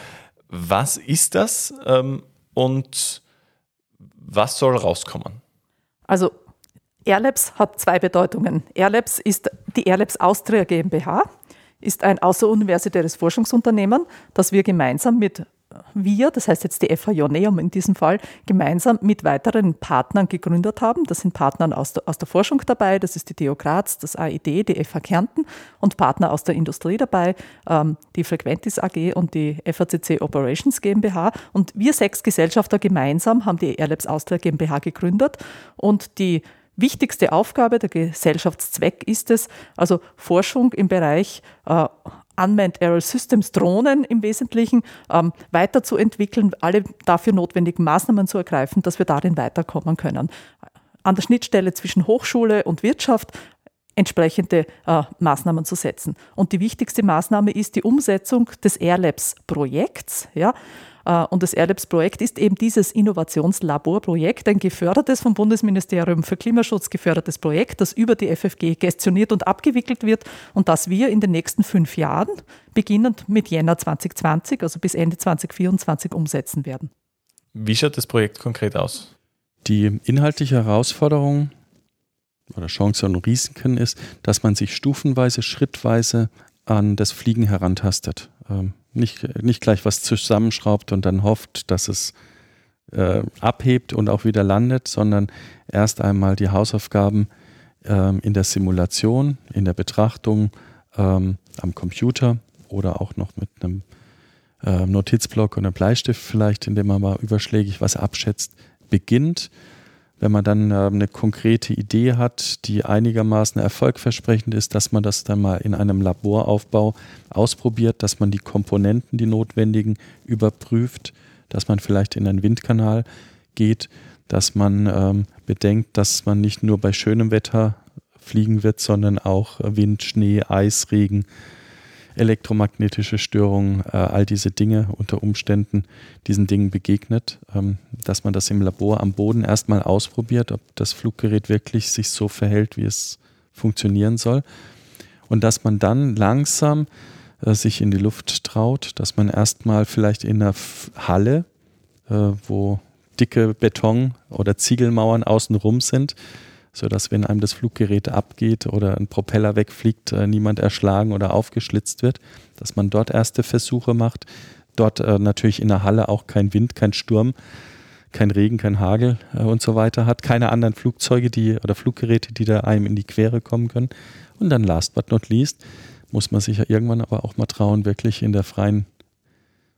Was ist das ähm, und was soll rauskommen? Also Airlabs hat zwei Bedeutungen. Airlabs ist die Airlabs Austria GmbH ist ein außeruniversitäres Forschungsunternehmen, das wir gemeinsam mit wir, das heißt jetzt die FH Joneum in diesem Fall, gemeinsam mit weiteren Partnern gegründet haben. Das sind Partner aus der, aus der Forschung dabei, das ist die TU Graz, das AID, die FH Kärnten und Partner aus der Industrie dabei, ähm, die Frequentis AG und die FACC Operations GmbH. Und wir sechs Gesellschafter gemeinsam haben die Airlabs Austria GmbH gegründet und die wichtigste Aufgabe, der Gesellschaftszweck ist es, also Forschung im Bereich äh, Unmanned Aerial Systems, Drohnen im Wesentlichen, ähm, weiterzuentwickeln, alle dafür notwendigen Maßnahmen zu ergreifen, dass wir darin weiterkommen können. An der Schnittstelle zwischen Hochschule und Wirtschaft entsprechende äh, Maßnahmen zu setzen. Und die wichtigste Maßnahme ist die Umsetzung des Airlabs-Projekts. Ja, äh, und das Airlabs-Projekt ist eben dieses Innovationslaborprojekt, ein gefördertes vom Bundesministerium für Klimaschutz gefördertes Projekt, das über die FFG gestioniert und abgewickelt wird und das wir in den nächsten fünf Jahren, beginnend mit Jänner 2020, also bis Ende 2024, umsetzen werden. Wie schaut das Projekt konkret aus? Die inhaltliche Herausforderung oder Chance und Risiken ist, dass man sich stufenweise, schrittweise an das Fliegen herantastet. Ähm, nicht, nicht gleich was zusammenschraubt und dann hofft, dass es äh, abhebt und auch wieder landet, sondern erst einmal die Hausaufgaben ähm, in der Simulation, in der Betrachtung ähm, am Computer oder auch noch mit einem äh, Notizblock und einem Bleistift vielleicht, indem man mal überschlägig was abschätzt, beginnt wenn man dann äh, eine konkrete Idee hat, die einigermaßen erfolgversprechend ist, dass man das dann mal in einem Laboraufbau ausprobiert, dass man die Komponenten, die notwendigen, überprüft, dass man vielleicht in einen Windkanal geht, dass man ähm, bedenkt, dass man nicht nur bei schönem Wetter fliegen wird, sondern auch Wind, Schnee, Eis, Regen, elektromagnetische Störungen, äh, all diese Dinge unter Umständen diesen Dingen begegnet, ähm, dass man das im Labor am Boden erstmal ausprobiert, ob das Fluggerät wirklich sich so verhält, wie es funktionieren soll. Und dass man dann langsam äh, sich in die Luft traut, dass man erstmal vielleicht in einer Halle, äh, wo dicke Beton- oder Ziegelmauern außenrum sind, sodass, wenn einem das Fluggerät abgeht oder ein Propeller wegfliegt, äh, niemand erschlagen oder aufgeschlitzt wird, dass man dort erste Versuche macht. Dort äh, natürlich in der Halle auch kein Wind, kein Sturm, kein Regen, kein Hagel äh, und so weiter hat, keine anderen Flugzeuge die, oder Fluggeräte, die da einem in die Quere kommen können. Und dann last but not least muss man sich ja irgendwann aber auch mal trauen, wirklich in der freien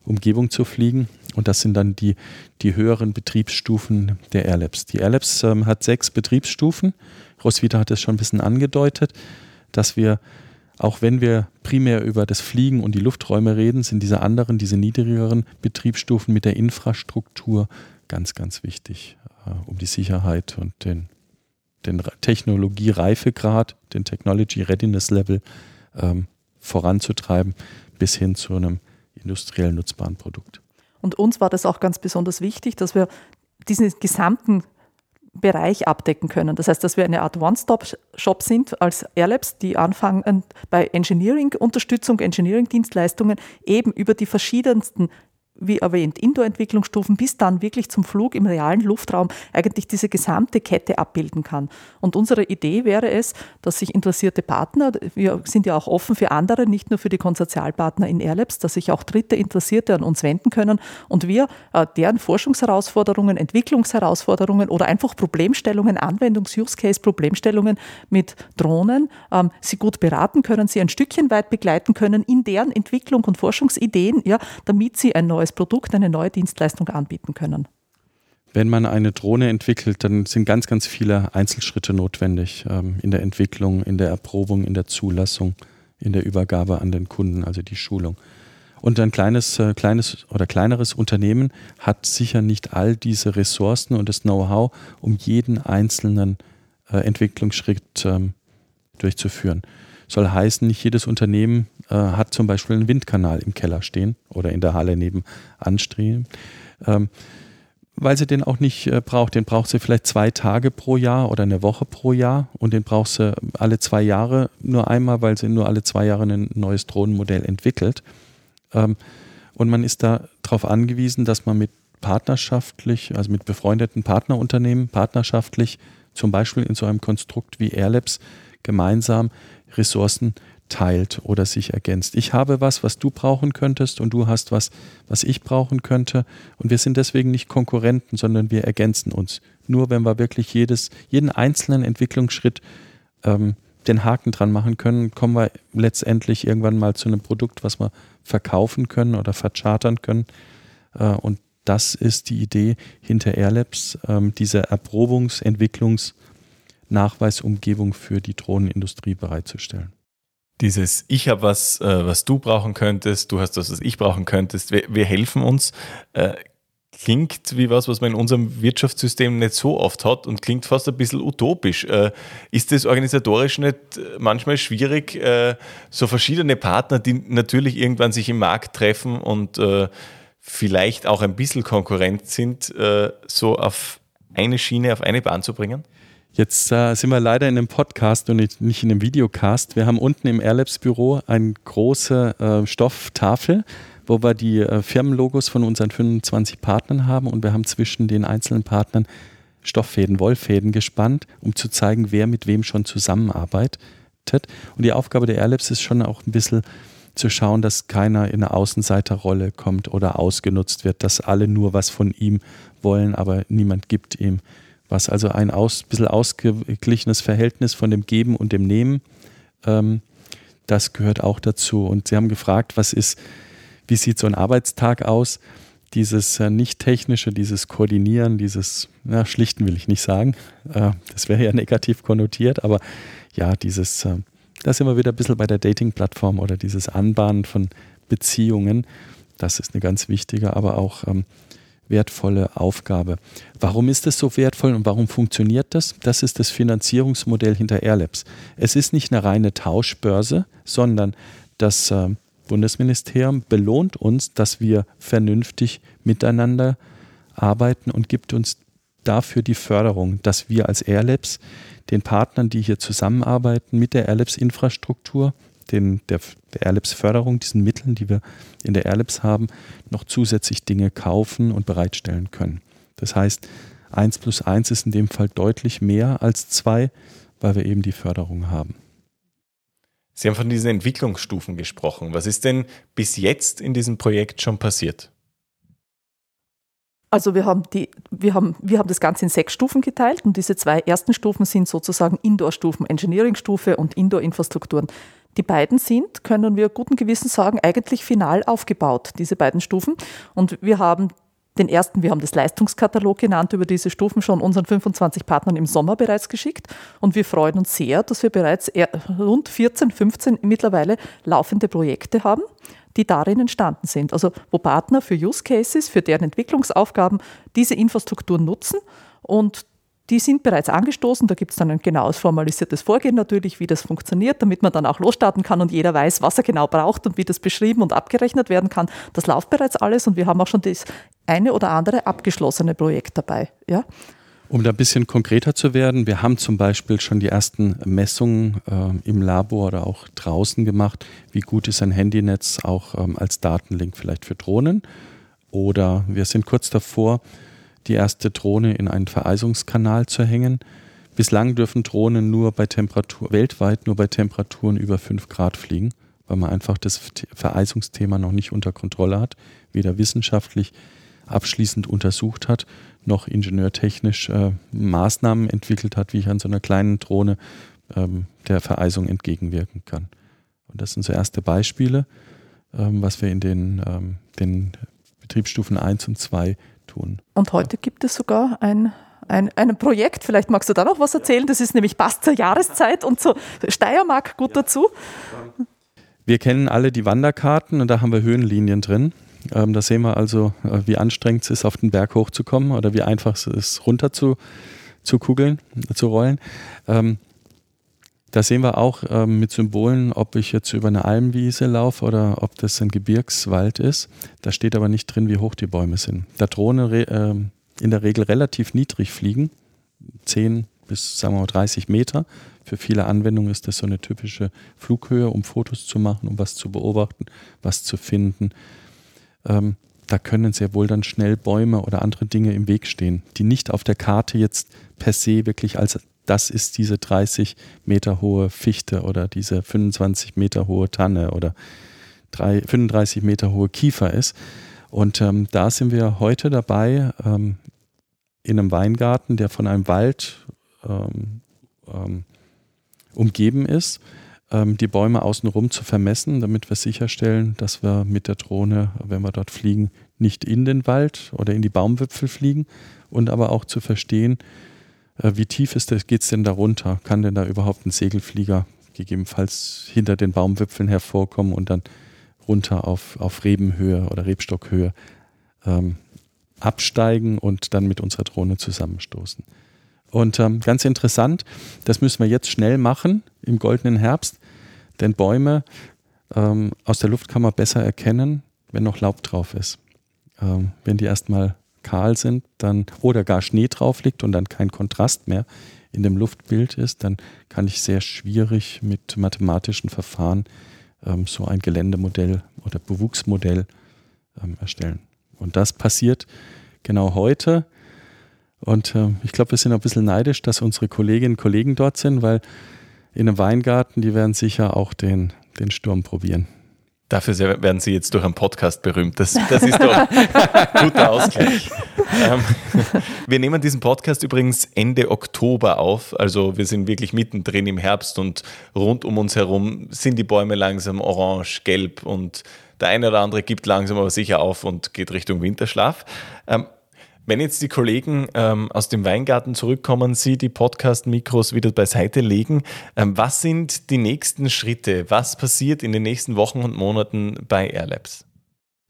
Umgebung zu fliegen. Und das sind dann die, die höheren Betriebsstufen der Airlabs. Die Airlabs ähm, hat sechs Betriebsstufen. Roswitha hat es schon ein bisschen angedeutet, dass wir, auch wenn wir primär über das Fliegen und die Lufträume reden, sind diese anderen, diese niedrigeren Betriebsstufen mit der Infrastruktur ganz, ganz wichtig, äh, um die Sicherheit und den, den Technologie-Reifegrad, den Technology Readiness Level ähm, voranzutreiben, bis hin zu einem industriell nutzbaren Produkt. Und uns war das auch ganz besonders wichtig, dass wir diesen gesamten Bereich abdecken können. Das heißt, dass wir eine Art One-Stop-Shop sind als Airlabs, die anfangen bei Engineering-Unterstützung, Engineering-Dienstleistungen eben über die verschiedensten wie erwähnt, Indoor-Entwicklungsstufen bis dann wirklich zum Flug im realen Luftraum eigentlich diese gesamte Kette abbilden kann. Und unsere Idee wäre es, dass sich interessierte Partner, wir sind ja auch offen für andere, nicht nur für die Konsortialpartner in Airlabs, dass sich auch Dritte Interessierte an uns wenden können und wir äh, deren Forschungsherausforderungen, Entwicklungsherausforderungen oder einfach Problemstellungen, Anwendungs-Use-Case-Problemstellungen mit Drohnen ähm, sie gut beraten können, sie ein Stückchen weit begleiten können in deren Entwicklung und Forschungsideen, ja, damit sie ein neues Produkt, eine neue Dienstleistung anbieten können. Wenn man eine Drohne entwickelt, dann sind ganz, ganz viele Einzelschritte notwendig ähm, in der Entwicklung, in der Erprobung, in der Zulassung, in der Übergabe an den Kunden, also die Schulung. Und ein kleines, äh, kleines oder kleineres Unternehmen hat sicher nicht all diese Ressourcen und das Know-how, um jeden einzelnen äh, Entwicklungsschritt ähm, durchzuführen. Soll heißen, nicht jedes Unternehmen äh, hat zum Beispiel einen Windkanal im Keller stehen oder in der Halle neben anstreben. Ähm, weil sie den auch nicht äh, braucht. Den braucht sie vielleicht zwei Tage pro Jahr oder eine Woche pro Jahr und den braucht sie alle zwei Jahre nur einmal, weil sie nur alle zwei Jahre ein neues Drohnenmodell entwickelt. Ähm, und man ist da darauf angewiesen, dass man mit partnerschaftlich, also mit befreundeten Partnerunternehmen, partnerschaftlich, zum Beispiel in so einem Konstrukt wie Airlabs, gemeinsam Ressourcen teilt oder sich ergänzt. Ich habe was, was du brauchen könntest und du hast was, was ich brauchen könnte. Und wir sind deswegen nicht Konkurrenten, sondern wir ergänzen uns. Nur wenn wir wirklich jedes, jeden einzelnen Entwicklungsschritt ähm, den Haken dran machen können, kommen wir letztendlich irgendwann mal zu einem Produkt, was wir verkaufen können oder verchartern können. Äh, und das ist die Idee hinter Airlabs, ähm, diese Erprobungs-, Entwicklungs-, Nachweisumgebung für die Drohnenindustrie bereitzustellen. Dieses Ich habe was, äh, was du brauchen könntest, du hast das, was ich brauchen könntest, wir, wir helfen uns, äh, klingt wie was, was man in unserem Wirtschaftssystem nicht so oft hat und klingt fast ein bisschen utopisch. Äh, ist das organisatorisch nicht manchmal schwierig, äh, so verschiedene Partner, die natürlich irgendwann sich im Markt treffen und äh, vielleicht auch ein bisschen Konkurrent sind, äh, so auf eine Schiene, auf eine Bahn zu bringen? Jetzt äh, sind wir leider in einem Podcast und nicht, in einem Videocast. Wir haben unten im Airlabs Büro eine große äh, Stofftafel, wo wir die äh, Firmenlogos von unseren 25 Partnern haben und wir haben zwischen den einzelnen Partnern Stofffäden, Wollfäden gespannt, um zu zeigen, wer mit wem schon zusammenarbeitet. Und die Aufgabe der Airlabs ist schon auch ein bisschen zu schauen, dass keiner in eine Außenseiterrolle kommt oder ausgenutzt wird, dass alle nur was von ihm wollen, aber niemand gibt ihm was also ein aus, bisschen ausgeglichenes Verhältnis von dem Geben und dem Nehmen, ähm, das gehört auch dazu. Und Sie haben gefragt, was ist, wie sieht so ein Arbeitstag aus? Dieses äh, nicht-technische, dieses Koordinieren, dieses, na, schlichten will ich nicht sagen, äh, das wäre ja negativ konnotiert, aber ja, dieses, äh, da sind wir wieder ein bisschen bei der Dating-Plattform oder dieses Anbahnen von Beziehungen, das ist eine ganz wichtige, aber auch ähm, wertvolle Aufgabe. Warum ist das so wertvoll und warum funktioniert das? Das ist das Finanzierungsmodell hinter Airlabs. Es ist nicht eine reine Tauschbörse, sondern das äh, Bundesministerium belohnt uns, dass wir vernünftig miteinander arbeiten und gibt uns dafür die Förderung, dass wir als Airlabs den Partnern, die hier zusammenarbeiten mit der Airlabs-Infrastruktur, den, der, der Airlabs-Förderung, diesen Mitteln, die wir in der Airlabs haben, noch zusätzlich Dinge kaufen und bereitstellen können. Das heißt, 1 plus 1 ist in dem Fall deutlich mehr als 2, weil wir eben die Förderung haben. Sie haben von diesen Entwicklungsstufen gesprochen. Was ist denn bis jetzt in diesem Projekt schon passiert? Also wir haben, die, wir, haben, wir haben das Ganze in sechs Stufen geteilt und diese zwei ersten Stufen sind sozusagen Indoor-Stufen, Engineering-Stufe und Indoor-Infrastrukturen. Die beiden sind, können wir guten Gewissens sagen, eigentlich final aufgebaut, diese beiden Stufen. Und wir haben den ersten, wir haben das Leistungskatalog genannt, über diese Stufen schon unseren 25 Partnern im Sommer bereits geschickt. Und wir freuen uns sehr, dass wir bereits rund 14, 15 mittlerweile laufende Projekte haben die darin entstanden sind. Also wo Partner für Use Cases, für deren Entwicklungsaufgaben diese Infrastruktur nutzen und die sind bereits angestoßen. Da gibt es dann ein genaues formalisiertes Vorgehen natürlich, wie das funktioniert, damit man dann auch losstarten kann und jeder weiß, was er genau braucht und wie das beschrieben und abgerechnet werden kann. Das läuft bereits alles und wir haben auch schon das eine oder andere abgeschlossene Projekt dabei. Ja? Um da ein bisschen konkreter zu werden, wir haben zum Beispiel schon die ersten Messungen äh, im Labor oder auch draußen gemacht. Wie gut ist ein Handynetz auch ähm, als Datenlink vielleicht für Drohnen? Oder wir sind kurz davor, die erste Drohne in einen Vereisungskanal zu hängen. Bislang dürfen Drohnen nur bei Temperatur, weltweit nur bei Temperaturen über 5 Grad fliegen, weil man einfach das Vereisungsthema noch nicht unter Kontrolle hat, weder wissenschaftlich abschließend untersucht hat, noch ingenieurtechnisch äh, Maßnahmen entwickelt hat, wie ich an so einer kleinen Drohne ähm, der Vereisung entgegenwirken kann. Und das sind so erste Beispiele, ähm, was wir in den, ähm, den Betriebsstufen 1 und 2 tun. Und heute gibt es sogar ein ein, ein Projekt, vielleicht magst du da noch was erzählen, das ist nämlich passt zur Jahreszeit und zur Steiermark gut dazu. Wir kennen alle die Wanderkarten und da haben wir Höhenlinien drin. Ähm, da sehen wir also, äh, wie anstrengend es ist, auf den Berg hochzukommen oder wie einfach es ist, runter zu, zu kugeln, zu rollen. Ähm, da sehen wir auch ähm, mit Symbolen, ob ich jetzt über eine Almwiese laufe oder ob das ein Gebirgswald ist. Da steht aber nicht drin, wie hoch die Bäume sind. Da Drohnen äh, in der Regel relativ niedrig fliegen, 10 bis sagen wir mal 30 Meter. Für viele Anwendungen ist das so eine typische Flughöhe, um Fotos zu machen, um was zu beobachten, was zu finden ähm, da können sehr wohl dann schnell Bäume oder andere Dinge im Weg stehen, die nicht auf der Karte jetzt per se wirklich als das ist diese 30 Meter hohe Fichte oder diese 25 Meter hohe Tanne oder 3, 35 Meter hohe Kiefer ist. Und ähm, da sind wir heute dabei, ähm, in einem Weingarten, der von einem Wald ähm, ähm umgeben ist, ähm, die Bäume außenrum zu vermessen, damit wir sicherstellen, dass wir mit der Drohne, wenn wir dort fliegen, nicht in den Wald oder in die Baumwipfel fliegen und aber auch zu verstehen, wie tief geht es denn da runter? Kann denn da überhaupt ein Segelflieger gegebenenfalls hinter den Baumwipfeln hervorkommen und dann runter auf, auf Rebenhöhe oder Rebstockhöhe ähm, absteigen und dann mit unserer Drohne zusammenstoßen? Und ähm, ganz interessant, das müssen wir jetzt schnell machen im goldenen Herbst, denn Bäume ähm, aus der Luftkammer besser erkennen, wenn noch Laub drauf ist. Ähm, wenn die erstmal kahl sind, dann oder gar Schnee drauf liegt und dann kein Kontrast mehr in dem Luftbild ist, dann kann ich sehr schwierig mit mathematischen Verfahren ähm, so ein Geländemodell oder Bewuchsmodell ähm, erstellen. Und das passiert genau heute. Und äh, ich glaube, wir sind ein bisschen neidisch, dass unsere Kolleginnen und Kollegen dort sind, weil in einem Weingarten, die werden sicher auch den, den Sturm probieren. Dafür werden Sie jetzt durch einen Podcast berühmt. Das, das ist doch ein guter Ausgleich. Ähm, wir nehmen diesen Podcast übrigens Ende Oktober auf. Also wir sind wirklich mittendrin im Herbst und rund um uns herum sind die Bäume langsam orange, gelb und der eine oder andere gibt langsam aber sicher auf und geht Richtung Winterschlaf. Ähm, wenn jetzt die Kollegen ähm, aus dem Weingarten zurückkommen, Sie die Podcast-Mikros wieder beiseite legen, ähm, was sind die nächsten Schritte? Was passiert in den nächsten Wochen und Monaten bei Airlabs?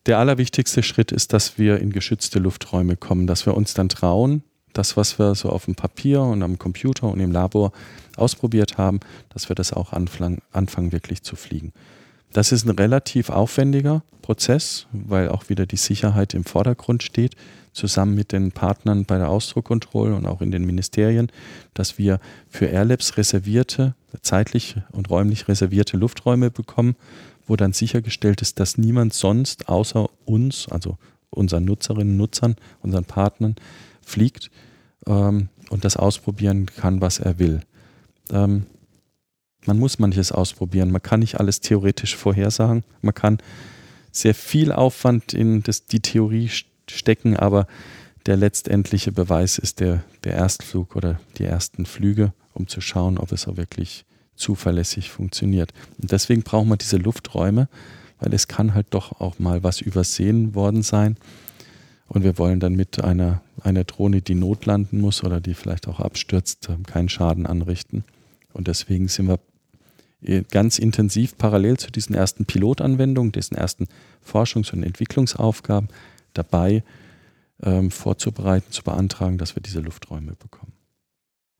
Der allerwichtigste Schritt ist, dass wir in geschützte Lufträume kommen, dass wir uns dann trauen, das, was wir so auf dem Papier und am Computer und im Labor ausprobiert haben, dass wir das auch anfangen, anfangen wirklich zu fliegen. Das ist ein relativ aufwendiger Prozess, weil auch wieder die Sicherheit im Vordergrund steht zusammen mit den Partnern bei der Ausdruckkontrolle und auch in den Ministerien, dass wir für Airlabs reservierte, zeitlich und räumlich reservierte Lufträume bekommen, wo dann sichergestellt ist, dass niemand sonst außer uns, also unseren Nutzerinnen und Nutzern, unseren Partnern, fliegt ähm, und das ausprobieren kann, was er will. Ähm, man muss manches ausprobieren. Man kann nicht alles theoretisch vorhersagen. Man kann sehr viel Aufwand in das, die Theorie stecken, aber der letztendliche Beweis ist der, der Erstflug oder die ersten Flüge, um zu schauen, ob es auch wirklich zuverlässig funktioniert. Und deswegen brauchen wir diese Lufträume, weil es kann halt doch auch mal was übersehen worden sein. Und wir wollen dann mit einer, einer Drohne, die notlanden muss oder die vielleicht auch abstürzt, keinen Schaden anrichten. Und deswegen sind wir äh, ganz intensiv parallel zu diesen ersten Pilotanwendungen, diesen ersten Forschungs- und Entwicklungsaufgaben dabei, ähm, vorzubereiten, zu beantragen, dass wir diese Lufträume bekommen.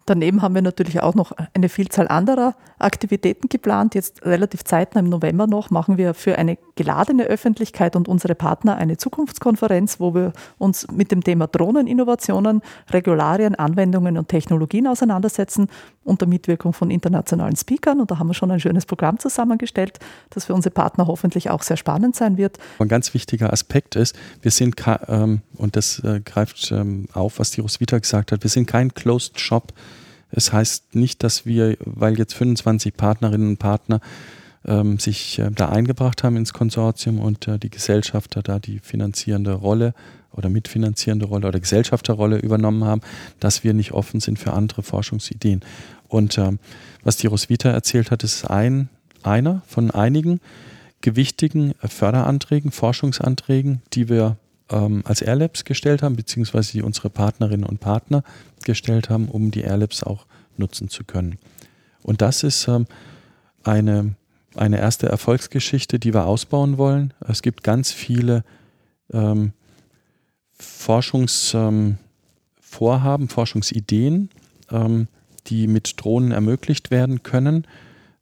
Daneben haben wir natürlich auch noch eine Vielzahl anderer Aktivitäten geplant. Jetzt relativ zeitnah im November noch machen wir für eine geladene Öffentlichkeit und unsere Partner eine Zukunftskonferenz, wo wir uns mit dem Thema Drohneninnovationen, Regularien, Anwendungen und Technologien auseinandersetzen unter Mitwirkung von internationalen Speakern. Und da haben wir schon ein schönes Programm zusammengestellt, das für unsere Partner hoffentlich auch sehr spannend sein wird. Ein ganz wichtiger Aspekt ist, wir sind, ähm, und das äh, greift ähm, auf, was die Roswitha gesagt hat, wir sind kein Closed Shop. Es heißt nicht, dass wir, weil jetzt 25 Partnerinnen und Partner ähm, sich äh, da eingebracht haben ins Konsortium und äh, die Gesellschafter da die finanzierende Rolle oder mitfinanzierende Rolle oder Gesellschafterrolle übernommen haben, dass wir nicht offen sind für andere Forschungsideen. Und ähm, was die Roswitha erzählt hat, ist ein, einer von einigen gewichtigen Förderanträgen, Forschungsanträgen, die wir ähm, als Airlabs gestellt haben, beziehungsweise die unsere Partnerinnen und Partner gestellt haben, um die Airlabs auch nutzen zu können. Und das ist ähm, eine, eine erste Erfolgsgeschichte, die wir ausbauen wollen. Es gibt ganz viele ähm, Forschungsvorhaben, ähm, Forschungsideen, ähm, die mit Drohnen ermöglicht werden können,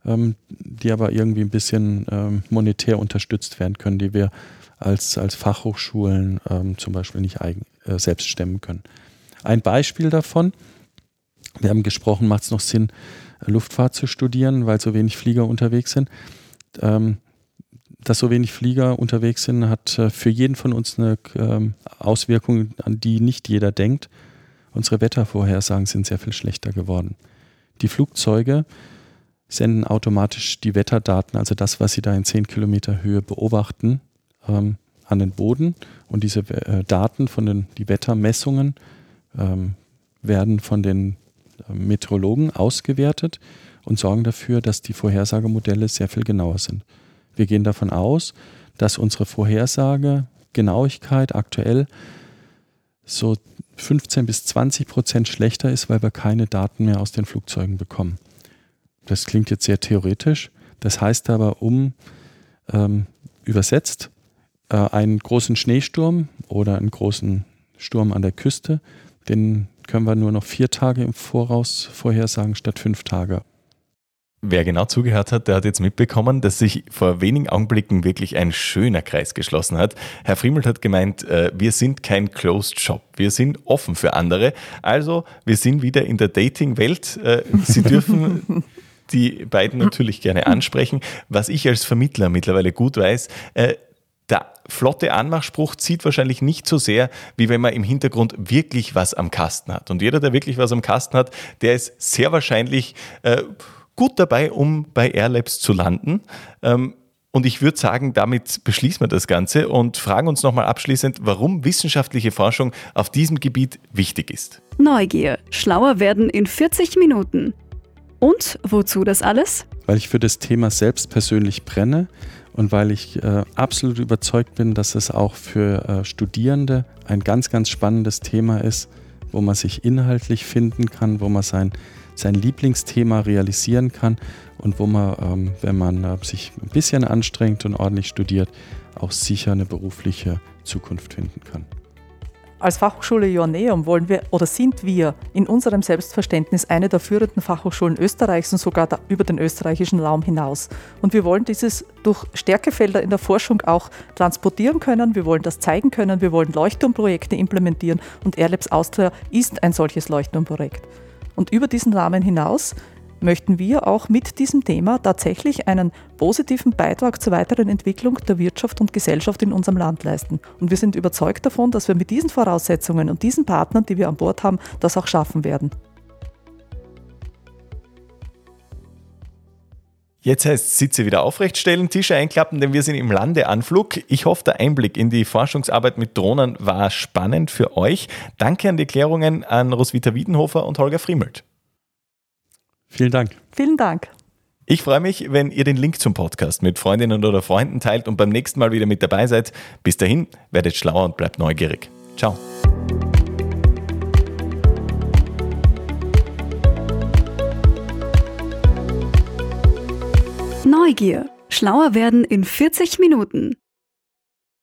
ähm, die aber irgendwie ein bisschen monetär unterstützt werden können, die wir als, als Fachhochschulen ähm, zum Beispiel nicht eigen, äh, selbst stemmen können. Ein Beispiel davon, wir haben gesprochen, macht es noch Sinn, Luftfahrt zu studieren, weil so wenig Flieger unterwegs sind. Ähm, dass so wenig Flieger unterwegs sind, hat äh, für jeden von uns eine ähm, Auswirkung, an die nicht jeder denkt. Unsere Wettervorhersagen sind sehr viel schlechter geworden. Die Flugzeuge senden automatisch die Wetterdaten, also das, was sie da in 10 Kilometer Höhe beobachten, ähm, an den Boden. Und diese äh, Daten von den die Wettermessungen ähm, werden von den äh, Meteorologen ausgewertet und sorgen dafür, dass die Vorhersagemodelle sehr viel genauer sind. Wir gehen davon aus, dass unsere Vorhersage Genauigkeit aktuell so 15 bis 20 Prozent schlechter ist, weil wir keine Daten mehr aus den Flugzeugen bekommen. Das klingt jetzt sehr theoretisch. Das heißt aber, um ähm, übersetzt, äh, einen großen Schneesturm oder einen großen Sturm an der Küste, den können wir nur noch vier Tage im Voraus vorhersagen statt fünf Tage. Wer genau zugehört hat, der hat jetzt mitbekommen, dass sich vor wenigen Augenblicken wirklich ein schöner Kreis geschlossen hat. Herr Friemelt hat gemeint, äh, wir sind kein Closed Shop, wir sind offen für andere. Also wir sind wieder in der Dating-Welt. Äh, Sie dürfen die beiden natürlich gerne ansprechen. Was ich als Vermittler mittlerweile gut weiß, äh, der flotte Anmachspruch zieht wahrscheinlich nicht so sehr, wie wenn man im Hintergrund wirklich was am Kasten hat. Und jeder, der wirklich was am Kasten hat, der ist sehr wahrscheinlich äh, gut dabei, um bei Airlabs zu landen. Ähm, und ich würde sagen, damit beschließen wir das Ganze und fragen uns nochmal abschließend, warum wissenschaftliche Forschung auf diesem Gebiet wichtig ist. Neugier, schlauer werden in 40 Minuten. Und wozu das alles? Weil ich für das Thema selbst persönlich brenne und weil ich äh, absolut überzeugt bin, dass es auch für äh, Studierende ein ganz, ganz spannendes Thema ist, wo man sich inhaltlich finden kann, wo man sein sein Lieblingsthema realisieren kann und wo man, ähm, wenn man äh, sich ein bisschen anstrengt und ordentlich studiert, auch sicher eine berufliche Zukunft finden kann. Als Fachhochschule Joanneum wollen wir oder sind wir in unserem Selbstverständnis eine der führenden Fachhochschulen Österreichs und sogar über den österreichischen Raum hinaus. Und wir wollen dieses durch Stärkefelder in der Forschung auch transportieren können. Wir wollen das zeigen können. Wir wollen Leuchtturmprojekte implementieren und Airlabs Austria ist ein solches Leuchtturmprojekt. Und über diesen Rahmen hinaus möchten wir auch mit diesem Thema tatsächlich einen positiven Beitrag zur weiteren Entwicklung der Wirtschaft und Gesellschaft in unserem Land leisten. Und wir sind überzeugt davon, dass wir mit diesen Voraussetzungen und diesen Partnern, die wir an Bord haben, das auch schaffen werden. Jetzt heißt Sitze wieder aufrechtstellen, Tische einklappen, denn wir sind im Landeanflug. Ich hoffe, der Einblick in die Forschungsarbeit mit Drohnen war spannend für euch. Danke an die Klärungen an Roswitha Wiedenhofer und Holger Friemelt. Vielen Dank. Vielen Dank. Ich freue mich, wenn ihr den Link zum Podcast mit Freundinnen oder Freunden teilt und beim nächsten Mal wieder mit dabei seid. Bis dahin, werdet schlauer und bleibt neugierig. Ciao. Neugier. Schlauer werden in 40 Minuten.